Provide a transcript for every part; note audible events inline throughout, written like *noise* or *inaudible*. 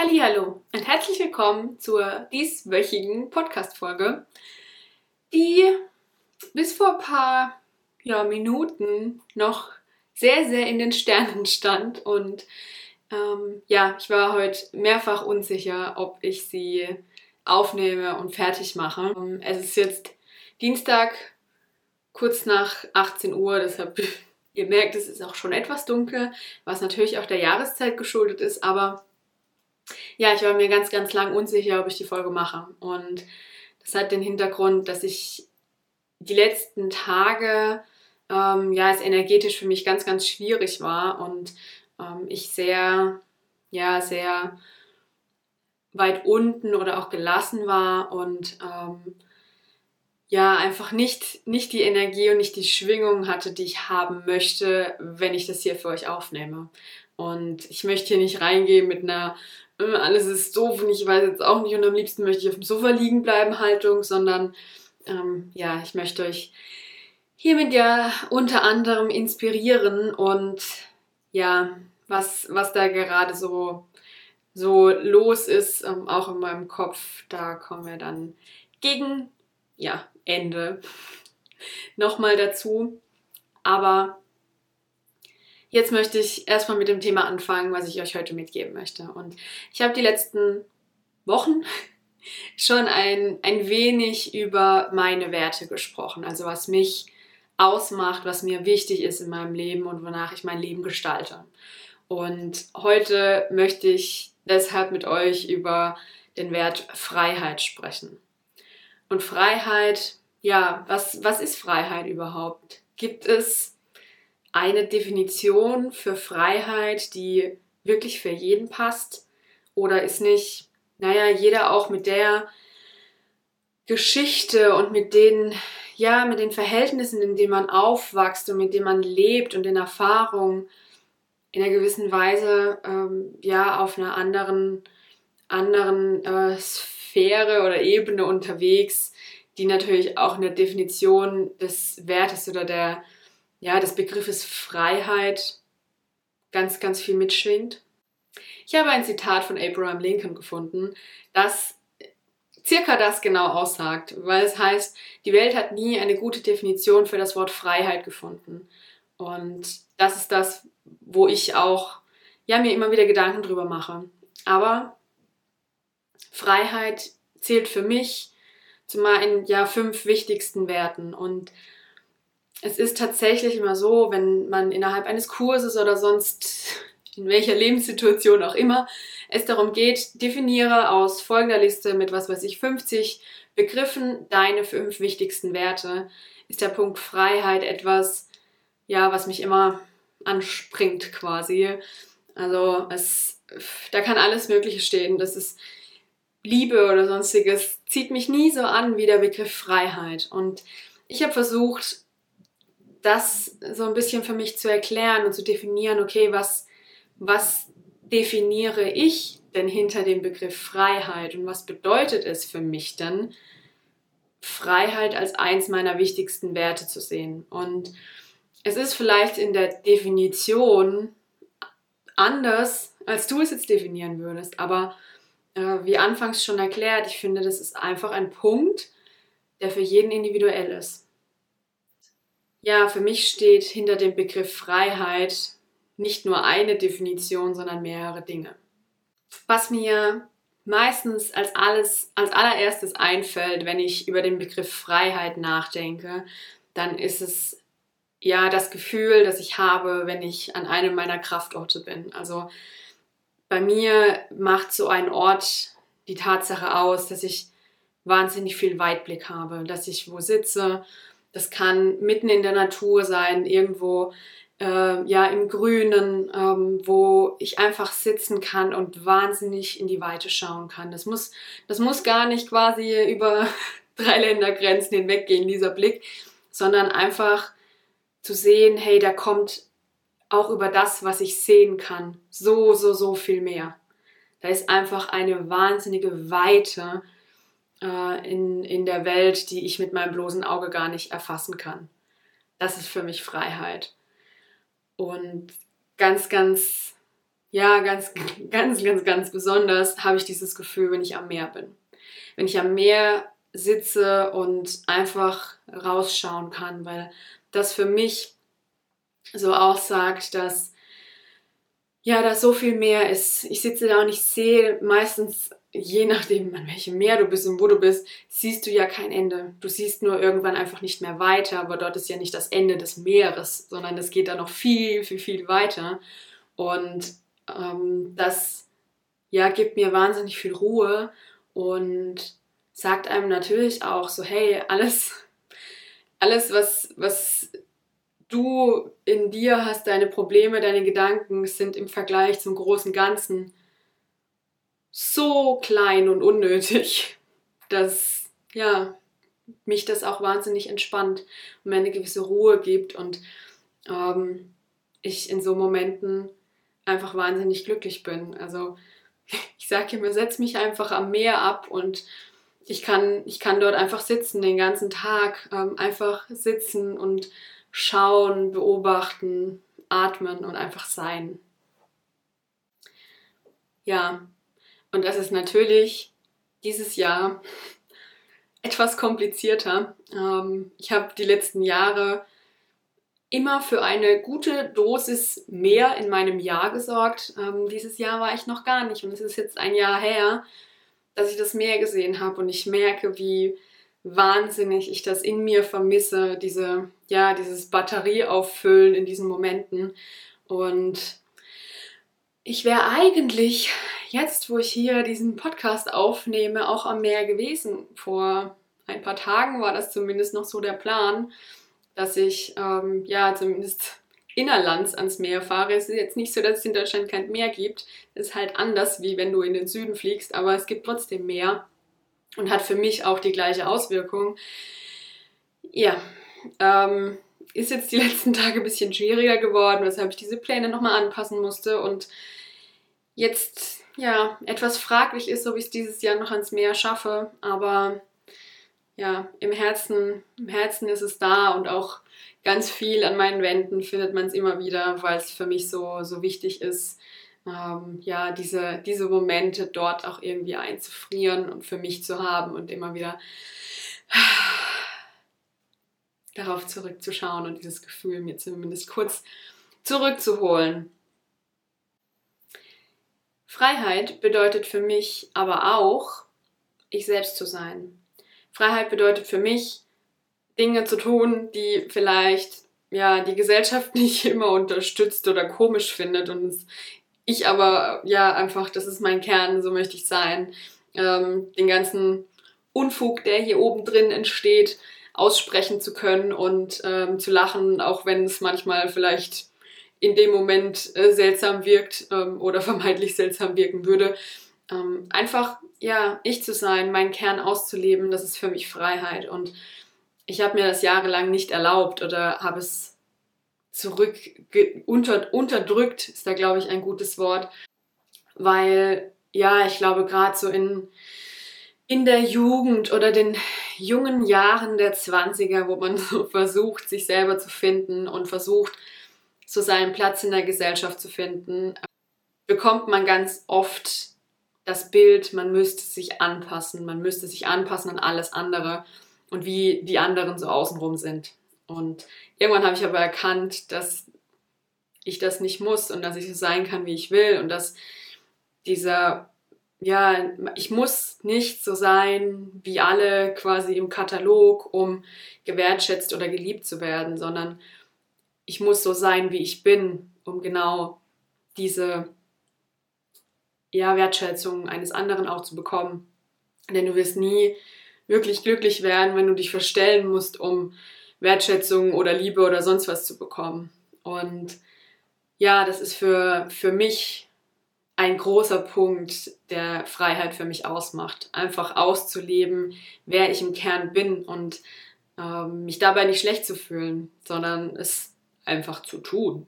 Hallo und herzlich willkommen zur dieswöchigen Podcast-Folge, die bis vor ein paar ja, Minuten noch sehr, sehr in den Sternen stand. Und ähm, ja, ich war heute mehrfach unsicher, ob ich sie aufnehme und fertig mache. Ähm, es ist jetzt Dienstag, kurz nach 18 Uhr, deshalb *laughs* ihr merkt, es ist auch schon etwas dunkel, was natürlich auch der Jahreszeit geschuldet ist, aber ja, ich war mir ganz, ganz lang unsicher, ob ich die Folge mache. Und das hat den Hintergrund, dass ich die letzten Tage, ähm, ja, es energetisch für mich ganz, ganz schwierig war und ähm, ich sehr, ja, sehr weit unten oder auch gelassen war und ähm, ja, einfach nicht, nicht die Energie und nicht die Schwingung hatte, die ich haben möchte, wenn ich das hier für euch aufnehme. Und ich möchte hier nicht reingehen mit einer alles ist doof und ich weiß jetzt auch nicht und am liebsten möchte ich auf dem Sofa liegen bleiben Haltung, sondern ähm, ja, ich möchte euch hiermit ja unter anderem inspirieren und ja, was, was da gerade so, so los ist, ähm, auch in meinem Kopf, da kommen wir dann gegen ja, Ende *laughs* nochmal dazu. Aber Jetzt möchte ich erstmal mit dem Thema anfangen, was ich euch heute mitgeben möchte. Und ich habe die letzten Wochen *laughs* schon ein, ein wenig über meine Werte gesprochen, also was mich ausmacht, was mir wichtig ist in meinem Leben und wonach ich mein Leben gestalte. Und heute möchte ich deshalb mit euch über den Wert Freiheit sprechen. Und Freiheit, ja, was, was ist Freiheit überhaupt? Gibt es eine Definition für Freiheit, die wirklich für jeden passt? Oder ist nicht, naja, jeder auch mit der Geschichte und mit den, ja, mit den Verhältnissen, in denen man aufwächst und mit denen man lebt und den Erfahrungen in einer gewissen Weise, ähm, ja, auf einer anderen, anderen äh, Sphäre oder Ebene unterwegs, die natürlich auch in der Definition des Wertes oder der ja, des Begriffes Freiheit ganz, ganz viel mitschwingt. Ich habe ein Zitat von Abraham Lincoln gefunden, das circa das genau aussagt, weil es heißt, die Welt hat nie eine gute Definition für das Wort Freiheit gefunden. Und das ist das, wo ich auch ja, mir immer wieder Gedanken drüber mache. Aber Freiheit zählt für mich zu meinen ja, fünf wichtigsten Werten. Und es ist tatsächlich immer so, wenn man innerhalb eines Kurses oder sonst in welcher Lebenssituation auch immer es darum geht, definiere aus folgender Liste mit was weiß ich 50 Begriffen deine fünf wichtigsten Werte, ist der Punkt Freiheit etwas, ja, was mich immer anspringt quasi. Also es, da kann alles Mögliche stehen. Das ist Liebe oder sonstiges, zieht mich nie so an wie der Begriff Freiheit. Und ich habe versucht, das so ein bisschen für mich zu erklären und zu definieren, okay, was, was definiere ich denn hinter dem Begriff Freiheit und was bedeutet es für mich denn, Freiheit als eins meiner wichtigsten Werte zu sehen. Und es ist vielleicht in der Definition anders, als du es jetzt definieren würdest, aber äh, wie anfangs schon erklärt, ich finde, das ist einfach ein Punkt, der für jeden individuell ist. Ja, für mich steht hinter dem Begriff Freiheit nicht nur eine Definition, sondern mehrere Dinge. Was mir meistens als alles als allererstes einfällt, wenn ich über den Begriff Freiheit nachdenke, dann ist es ja das Gefühl, das ich habe, wenn ich an einem meiner Kraftorte bin. Also bei mir macht so ein Ort die Tatsache aus, dass ich wahnsinnig viel Weitblick habe, dass ich wo sitze das kann mitten in der Natur sein, irgendwo äh, ja im Grünen, ähm, wo ich einfach sitzen kann und wahnsinnig in die Weite schauen kann. Das muss, das muss gar nicht quasi über *laughs* drei Ländergrenzen hinweggehen, dieser Blick, sondern einfach zu sehen, hey, da kommt auch über das, was ich sehen kann, so, so, so viel mehr. Da ist einfach eine wahnsinnige Weite, äh, in, in der Welt, die ich mit meinem bloßen Auge gar nicht erfassen kann. Das ist für mich Freiheit. Und ganz, ganz ja, ganz, *laughs* ganz, ganz, ganz besonders habe ich dieses Gefühl, wenn ich am Meer bin. Wenn ich am Meer sitze und einfach rausschauen kann, weil das für mich so aussagt, dass ja, da so viel mehr ist. Ich sitze da und ich sehe meistens, je nachdem, an welchem Meer du bist und wo du bist, siehst du ja kein Ende. Du siehst nur irgendwann einfach nicht mehr weiter, aber dort ist ja nicht das Ende des Meeres, sondern es geht da noch viel, viel, viel weiter. Und ähm, das ja, gibt mir wahnsinnig viel Ruhe und sagt einem natürlich auch so, hey, alles, *laughs* alles, was, was du in dir hast, deine Probleme, deine Gedanken sind im Vergleich zum großen Ganzen so klein und unnötig, dass ja, mich das auch wahnsinnig entspannt und mir eine gewisse Ruhe gibt und ähm, ich in so Momenten einfach wahnsinnig glücklich bin. Also *laughs* ich sage immer, setz mich einfach am Meer ab und ich kann, ich kann dort einfach sitzen den ganzen Tag, ähm, einfach sitzen und schauen, beobachten, atmen und einfach sein. Ja, und das ist natürlich dieses Jahr etwas komplizierter. Ähm, ich habe die letzten Jahre immer für eine gute Dosis mehr in meinem Jahr gesorgt. Ähm, dieses Jahr war ich noch gar nicht und es ist jetzt ein Jahr her, dass ich das Meer gesehen habe und ich merke, wie wahnsinnig ich das in mir vermisse, diese, ja, dieses Batterieauffüllen in diesen Momenten. Und ich wäre eigentlich jetzt, wo ich hier diesen Podcast aufnehme, auch am Meer gewesen. Vor ein paar Tagen war das zumindest noch so der Plan dass ich ähm, ja zumindest innerlands ans Meer fahre. Es ist jetzt nicht so, dass es in Deutschland kein Meer gibt. Es ist halt anders, wie wenn du in den Süden fliegst, aber es gibt trotzdem Meer und hat für mich auch die gleiche Auswirkung. Ja, ähm, ist jetzt die *laughs* letzten Tage ein bisschen schwieriger geworden, weshalb ich diese Pläne nochmal anpassen musste und jetzt ja etwas fraglich ist, ob ich es dieses Jahr noch ans Meer schaffe, aber ja, im Herzen, im Herzen ist es da und auch ganz viel an meinen Wänden findet man es immer wieder, weil es für mich so, so wichtig ist, ähm, ja, diese, diese Momente dort auch irgendwie einzufrieren und für mich zu haben und immer wieder darauf zurückzuschauen und dieses Gefühl mir zumindest kurz zurückzuholen. Freiheit bedeutet für mich aber auch, ich selbst zu sein. Freiheit bedeutet für mich, Dinge zu tun, die vielleicht ja die Gesellschaft *laughs* nicht immer unterstützt oder komisch findet und ich aber ja einfach, das ist mein Kern, so möchte ich sein, ähm, den ganzen Unfug, der hier oben drin entsteht, aussprechen zu können und ähm, zu lachen, auch wenn es manchmal vielleicht in dem Moment äh, seltsam wirkt ähm, oder *laughs* vermeintlich seltsam wirken würde. Ähm, einfach, ja, ich zu sein, meinen Kern auszuleben, das ist für mich Freiheit. Und ich habe mir das jahrelang nicht erlaubt oder habe es zurück, unter, unterdrückt, ist da, glaube ich, ein gutes Wort. Weil, ja, ich glaube, gerade so in, in der Jugend oder den jungen Jahren der 20er, wo man *laughs* so versucht, sich selber zu finden und versucht, so seinen Platz in der Gesellschaft zu finden, bekommt man ganz oft das Bild, man müsste sich anpassen, man müsste sich anpassen an alles andere und wie die anderen so außenrum sind. Und irgendwann habe ich aber erkannt, dass ich das nicht muss und dass ich so sein kann, wie ich will und dass dieser, ja, ich muss nicht so sein wie alle quasi im Katalog, um gewertschätzt oder geliebt zu werden, sondern ich muss so sein, wie ich bin, um genau diese ja, Wertschätzung eines anderen auch zu bekommen. Denn du wirst nie wirklich glücklich werden, wenn du dich verstellen musst, um Wertschätzung oder Liebe oder sonst was zu bekommen. Und ja, das ist für, für mich ein großer Punkt, der Freiheit für mich ausmacht. Einfach auszuleben, wer ich im Kern bin und ähm, mich dabei nicht schlecht zu fühlen, sondern es einfach zu tun.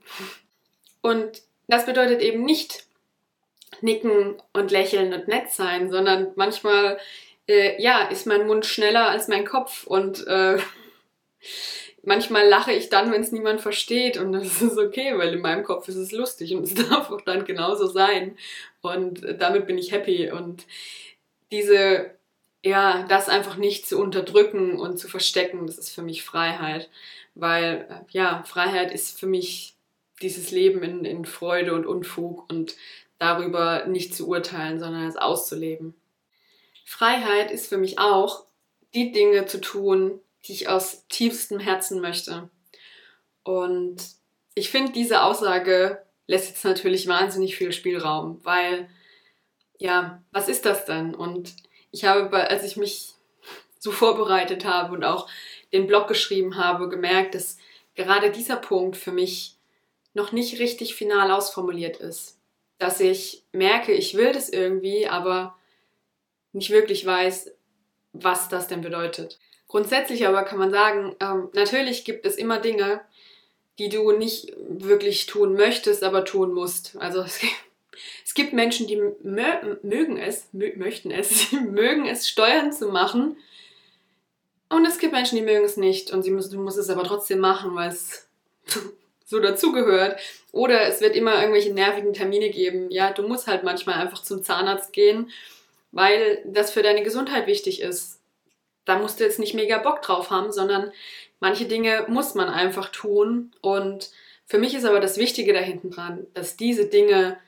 Und das bedeutet eben nicht, nicken und lächeln und nett sein, sondern manchmal, äh, ja, ist mein Mund schneller als mein Kopf und äh, *laughs* manchmal lache ich dann, wenn es niemand versteht und das ist okay, weil in meinem Kopf ist es lustig und es *laughs* darf auch dann genauso sein und damit bin ich happy und diese, ja, das einfach nicht zu unterdrücken und zu verstecken, das ist für mich Freiheit, weil, ja, Freiheit ist für mich dieses Leben in, in Freude und Unfug und darüber nicht zu urteilen, sondern es auszuleben. Freiheit ist für mich auch, die Dinge zu tun, die ich aus tiefstem Herzen möchte. Und ich finde, diese Aussage lässt jetzt natürlich wahnsinnig viel Spielraum, weil, ja, was ist das denn? Und ich habe, als ich mich so vorbereitet habe und auch den Blog geschrieben habe, gemerkt, dass gerade dieser Punkt für mich noch nicht richtig final ausformuliert ist. Dass ich merke, ich will das irgendwie, aber nicht wirklich weiß, was das denn bedeutet. Grundsätzlich aber kann man sagen, ähm, natürlich gibt es immer Dinge, die du nicht wirklich tun möchtest, aber tun musst. Also es, es gibt Menschen, die mö mögen es, mö möchten es, *laughs* die mögen es, Steuern zu machen. Und es gibt Menschen, die mögen es nicht und sie müssen, du musst es aber trotzdem machen, weil es *laughs* so dazugehört. Oder es wird immer irgendwelche nervigen Termine geben. Ja, du musst halt manchmal einfach zum Zahnarzt gehen, weil das für deine Gesundheit wichtig ist da musst du jetzt nicht mega Bock drauf haben, sondern manche Dinge muss man einfach tun. Und für mich ist aber das Wichtige da hinten dran, dass diese Dinge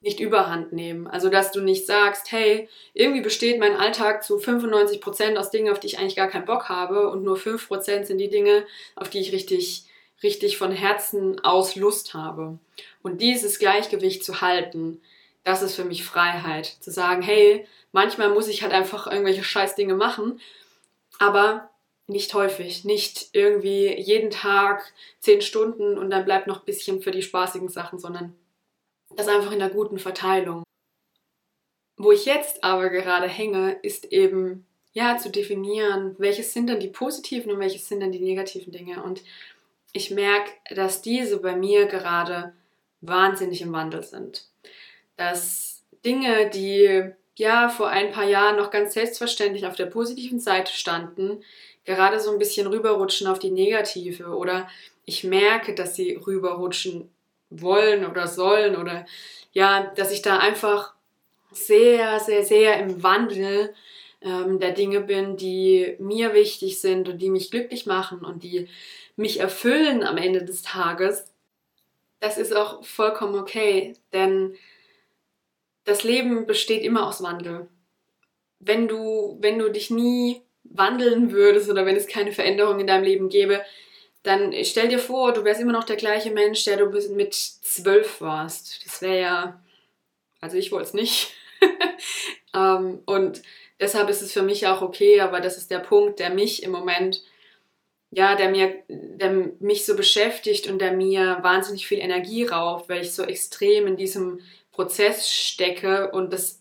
nicht überhand nehmen. Also, dass du nicht sagst, hey, irgendwie besteht mein Alltag zu 95 Prozent aus Dingen, auf die ich eigentlich gar keinen Bock habe und nur 5% sind die Dinge, auf die ich richtig, richtig von Herzen aus Lust habe. Und dieses Gleichgewicht zu halten, das ist für mich Freiheit. Zu sagen, hey, manchmal muss ich halt einfach irgendwelche Scheißdinge machen aber nicht häufig, nicht irgendwie jeden Tag zehn Stunden und dann bleibt noch ein bisschen für die spaßigen Sachen, sondern das einfach in der guten Verteilung. Wo ich jetzt aber gerade hänge, ist eben ja zu definieren, welches sind denn die positiven und welches sind denn die negativen Dinge. Und ich merke, dass diese bei mir gerade wahnsinnig im Wandel sind. Dass Dinge, die ja vor ein paar Jahren noch ganz selbstverständlich auf der positiven Seite standen, gerade so ein bisschen rüberrutschen auf die negative oder ich merke, dass sie rüberrutschen wollen oder sollen oder ja, dass ich da einfach sehr, sehr, sehr im Wandel ähm, der Dinge bin, die mir wichtig sind und die mich glücklich machen und die mich erfüllen am Ende des Tages. Das ist auch vollkommen okay, denn das Leben besteht immer aus Wandel. Wenn du, wenn du dich nie wandeln würdest oder wenn es keine Veränderung in deinem Leben gäbe, dann stell dir vor, du wärst immer noch der gleiche Mensch, der du mit zwölf warst. Das wäre ja, also ich wollte es nicht. *laughs* ähm, und deshalb ist es für mich auch okay, aber das ist der Punkt, der mich im Moment, ja, der mir, der mich so beschäftigt und der mir wahnsinnig viel Energie raubt, weil ich so extrem in diesem Prozess stecke und das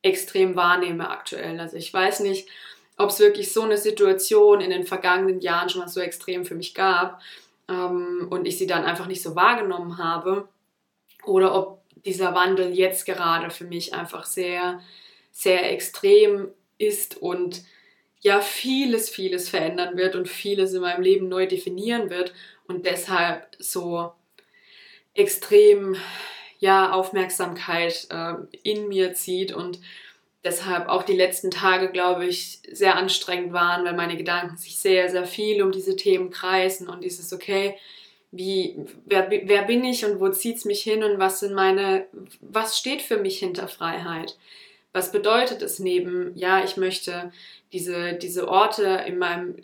extrem wahrnehme aktuell. Also ich weiß nicht, ob es wirklich so eine Situation in den vergangenen Jahren schon mal so extrem für mich gab ähm, und ich sie dann einfach nicht so wahrgenommen habe oder ob dieser Wandel jetzt gerade für mich einfach sehr, sehr extrem ist und ja vieles, vieles verändern wird und vieles in meinem Leben neu definieren wird und deshalb so extrem ja, Aufmerksamkeit äh, in mir zieht und deshalb auch die letzten Tage, glaube ich, sehr anstrengend waren, weil meine Gedanken sich sehr, sehr viel um diese Themen kreisen und dieses, okay, wie, wer, wer bin ich und wo zieht es mich hin und was sind meine, was steht für mich hinter Freiheit? Was bedeutet es neben, ja, ich möchte diese, diese Orte in meinem,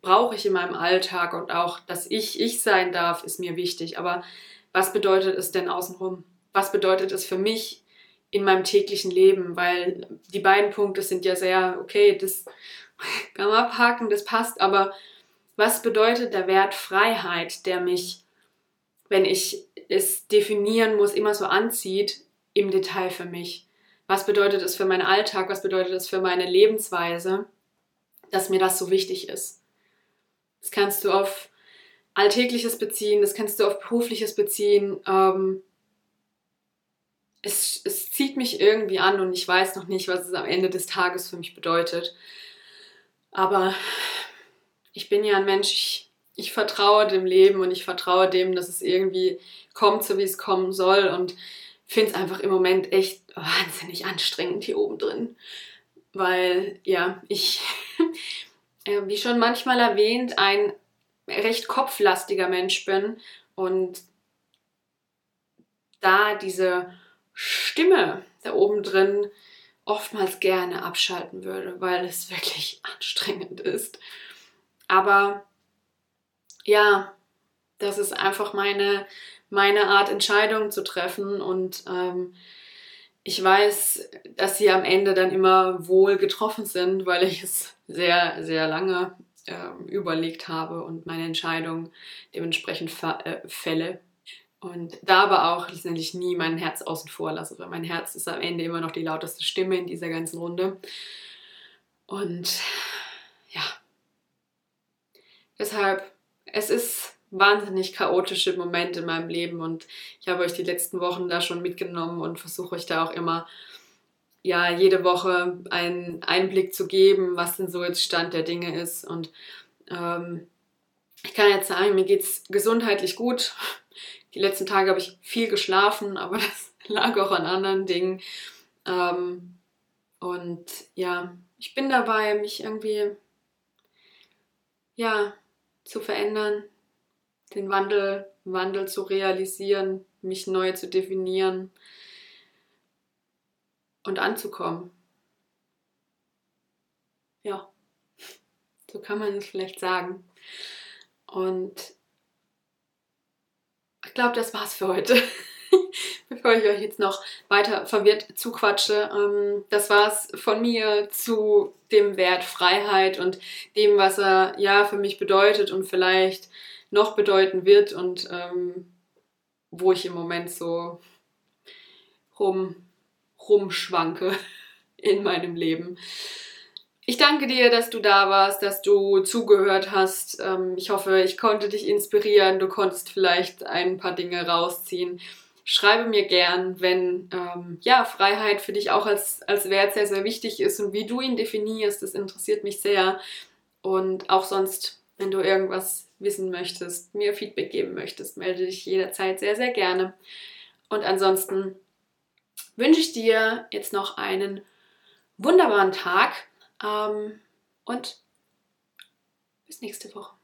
brauche ich in meinem Alltag und auch, dass ich ich sein darf, ist mir wichtig. Aber was bedeutet es denn außenrum? was bedeutet es für mich in meinem täglichen Leben, weil die beiden Punkte sind ja sehr, okay, das *laughs* kann man abhaken, das passt, aber was bedeutet der Wert Freiheit, der mich, wenn ich es definieren muss, immer so anzieht, im Detail für mich? Was bedeutet es für meinen Alltag? Was bedeutet es für meine Lebensweise, dass mir das so wichtig ist? Das kannst du auf Alltägliches beziehen, das kannst du auf Berufliches beziehen. Ähm, es, es zieht mich irgendwie an und ich weiß noch nicht, was es am Ende des Tages für mich bedeutet. Aber ich bin ja ein Mensch, ich ich vertraue dem Leben und ich vertraue dem, dass es irgendwie kommt, so wie es kommen soll und finde es einfach im Moment echt wahnsinnig anstrengend hier oben drin. Weil, ja, ich, *laughs* äh, wie schon manchmal erwähnt, ein recht kopflastiger Mensch bin und da diese Stimme da oben drin oftmals gerne abschalten würde, weil es *laughs* wirklich anstrengend ist. Aber ja, das ist einfach meine, meine Art, Entscheidungen zu treffen und ähm, ich weiß, dass sie am Ende dann immer wohl getroffen sind, weil ich es sehr, sehr lange äh, überlegt habe und meine Entscheidung dementsprechend äh, fälle. Und da aber auch letztendlich nie mein Herz außen vor lasse, weil mein Herz ist am Ende immer noch die lauteste Stimme in dieser ganzen Runde. Und ja, deshalb, es ist wahnsinnig chaotische Momente in meinem Leben und ich habe euch die letzten Wochen da schon mitgenommen und versuche euch da auch immer ja jede Woche einen Einblick zu geben, was denn so jetzt Stand der Dinge ist und ähm, ich kann jetzt sagen, mir geht es gesundheitlich gut. Die letzten Tage habe ich viel geschlafen, aber *laughs* das lag auch an anderen Dingen. Ähm, und ja, ich bin dabei, mich irgendwie ja zu verändern, den Wandel, Wandel zu realisieren, mich neu zu definieren und anzukommen. Ja, *laughs* so kann man es vielleicht sagen. Und glaube, das war's für heute. *laughs* Bevor ich euch jetzt noch weiter verwirrt zuquatsche, ähm, das war's von mir zu dem Wert Freiheit und dem, was er ja für mich bedeutet und vielleicht noch bedeuten wird und ähm, wo ich im Moment so rum, rumschwanke *laughs* in meinem Leben. Ich danke dir, dass du da warst, dass du zugehört hast. Ähm, ich hoffe, ich konnte dich inspirieren. Du konntest vielleicht ein paar Dinge rausziehen. Schreibe mir gern, wenn ähm, ja, Freiheit für dich auch als, als Wert sehr, sehr wichtig ist und wie du ihn definierst. Das interessiert mich sehr. Und auch sonst, wenn du irgendwas wissen möchtest, mir Feedback geben möchtest, melde dich jederzeit sehr, sehr gerne. Und ansonsten wünsche ich dir jetzt noch einen wunderbaren Tag ähm, und bis nächste Woche.